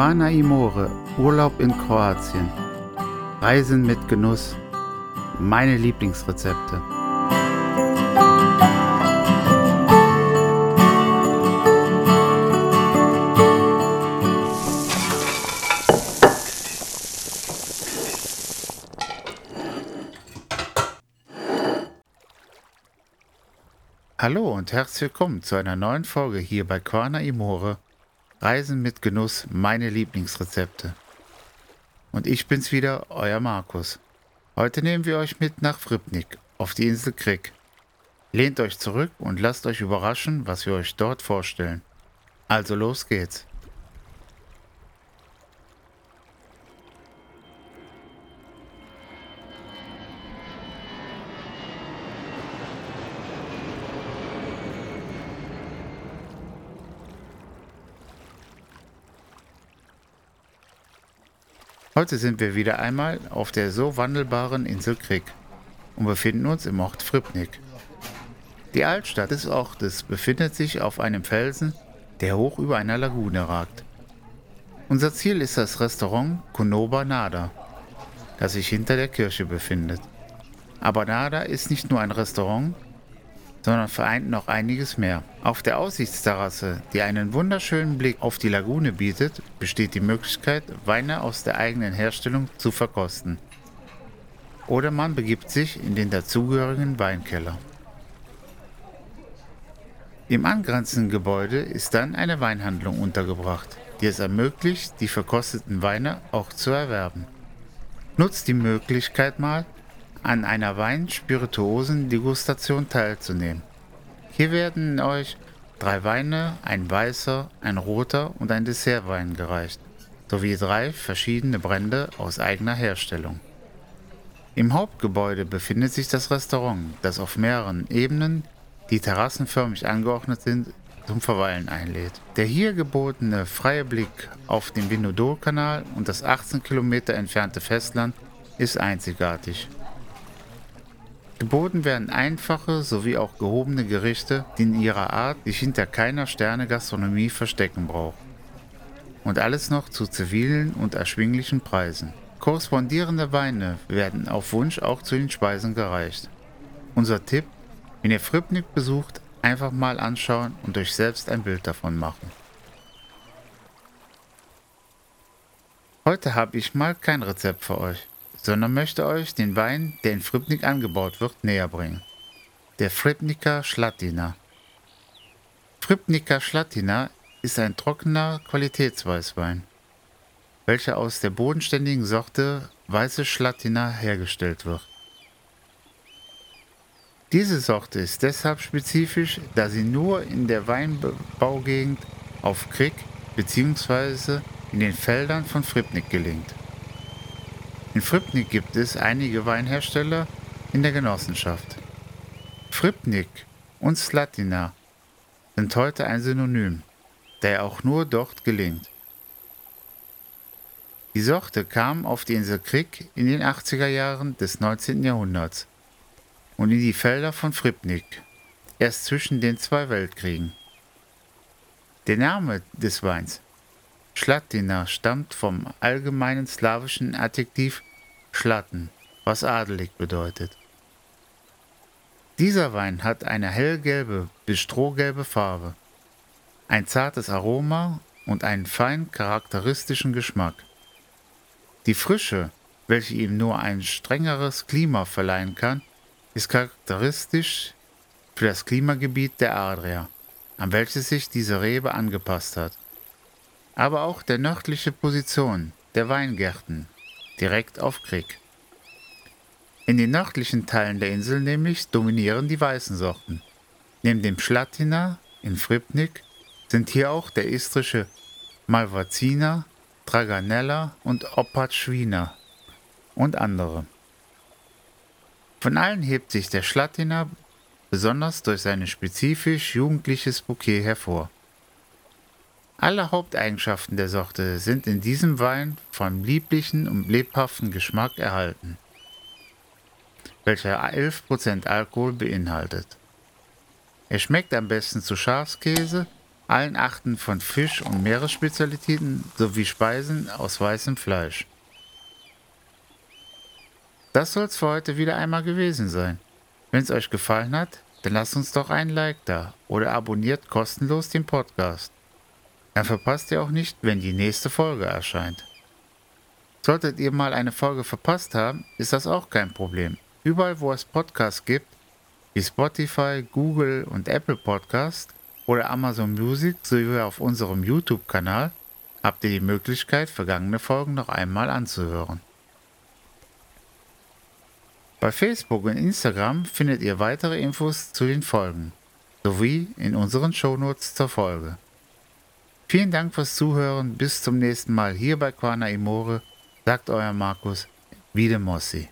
Quana Imore, Urlaub in Kroatien. Reisen mit Genuss. Meine Lieblingsrezepte. Hallo und herzlich willkommen zu einer neuen Folge hier bei Quana Imore. Reisen mit Genuss, meine Lieblingsrezepte. Und ich bin's wieder, euer Markus. Heute nehmen wir euch mit nach Fripnik, auf die Insel Krik. Lehnt euch zurück und lasst euch überraschen, was wir euch dort vorstellen. Also los geht's. Heute sind wir wieder einmal auf der so wandelbaren Insel Krik und befinden uns im Ort Fripnik. Die Altstadt des Ortes befindet sich auf einem Felsen, der hoch über einer Lagune ragt. Unser Ziel ist das Restaurant Konoba Nada, das sich hinter der Kirche befindet. Aber Nada ist nicht nur ein Restaurant, sondern vereint noch einiges mehr. Auf der Aussichtsterrasse, die einen wunderschönen Blick auf die Lagune bietet, besteht die Möglichkeit, Weine aus der eigenen Herstellung zu verkosten. Oder man begibt sich in den dazugehörigen Weinkeller. Im angrenzenden Gebäude ist dann eine Weinhandlung untergebracht, die es ermöglicht, die verkosteten Weine auch zu erwerben. Nutzt die Möglichkeit mal, an einer Wein-Spirituosen-Degustation teilzunehmen. Hier werden euch drei Weine, ein weißer, ein roter und ein Dessertwein gereicht, sowie drei verschiedene Brände aus eigener Herstellung. Im Hauptgebäude befindet sich das Restaurant, das auf mehreren Ebenen, die terrassenförmig angeordnet sind, zum Verweilen einlädt. Der hier gebotene freie Blick auf den Vinodol-Kanal und das 18 Kilometer entfernte Festland ist einzigartig. Geboten werden einfache sowie auch gehobene Gerichte, die in ihrer Art sich hinter keiner Sterne-Gastronomie verstecken brauchen. Und alles noch zu zivilen und erschwinglichen Preisen. Korrespondierende Weine werden auf Wunsch auch zu den Speisen gereicht. Unser Tipp, wenn ihr Fripnik besucht, einfach mal anschauen und euch selbst ein Bild davon machen. Heute habe ich mal kein Rezept für euch sondern möchte euch den Wein, der in Fripnik angebaut wird, näher bringen. Der Fripniker Schlatina. Fripniker Schlatina ist ein trockener Qualitätsweißwein, welcher aus der bodenständigen Sorte Weiße Schlatina hergestellt wird. Diese Sorte ist deshalb spezifisch, da sie nur in der Weinbaugegend auf Krieg bzw. in den Feldern von Fripnik gelingt. In Fripnik gibt es einige Weinhersteller in der Genossenschaft. Fripnik und Slatina sind heute ein Synonym, der auch nur dort gelingt. Die Sorte kam auf die Insel Krik in den 80er Jahren des 19. Jahrhunderts und in die Felder von Fripnik, erst zwischen den zwei Weltkriegen. Der Name des Weins Schlatina stammt vom allgemeinen slawischen Adjektiv Schlatten, was adelig bedeutet. Dieser Wein hat eine hellgelbe bis strohgelbe Farbe, ein zartes Aroma und einen fein charakteristischen Geschmack. Die Frische, welche ihm nur ein strengeres Klima verleihen kann, ist charakteristisch für das Klimagebiet der Adria, an welches sich diese Rebe angepasst hat aber auch der nördliche Position der Weingärten direkt auf Krieg. In den nördlichen Teilen der Insel nämlich dominieren die weißen Sorten. Neben dem Schlatina in Fripnik sind hier auch der istrische Malvazina, Draganella und Opatschwina und andere. Von allen hebt sich der Schlatina besonders durch sein spezifisch jugendliches Bouquet hervor. Alle Haupteigenschaften der Sorte sind in diesem Wein vom lieblichen und lebhaften Geschmack erhalten, welcher 11% Alkohol beinhaltet. Er schmeckt am besten zu Schafskäse, allen Arten von Fisch- und Meeresspezialitäten sowie Speisen aus weißem Fleisch. Das soll's für heute wieder einmal gewesen sein. Wenn es euch gefallen hat, dann lasst uns doch einen Like da oder abonniert kostenlos den Podcast. Dann verpasst ihr auch nicht, wenn die nächste Folge erscheint. Solltet ihr mal eine Folge verpasst haben, ist das auch kein Problem. Überall, wo es Podcasts gibt, wie Spotify, Google und Apple Podcast oder Amazon Music sowie auf unserem YouTube-Kanal, habt ihr die Möglichkeit, vergangene Folgen noch einmal anzuhören. Bei Facebook und Instagram findet ihr weitere Infos zu den Folgen sowie in unseren Shownotes zur Folge. Vielen Dank fürs Zuhören. Bis zum nächsten Mal hier bei Quana Imore, sagt euer Markus Wiedemossi.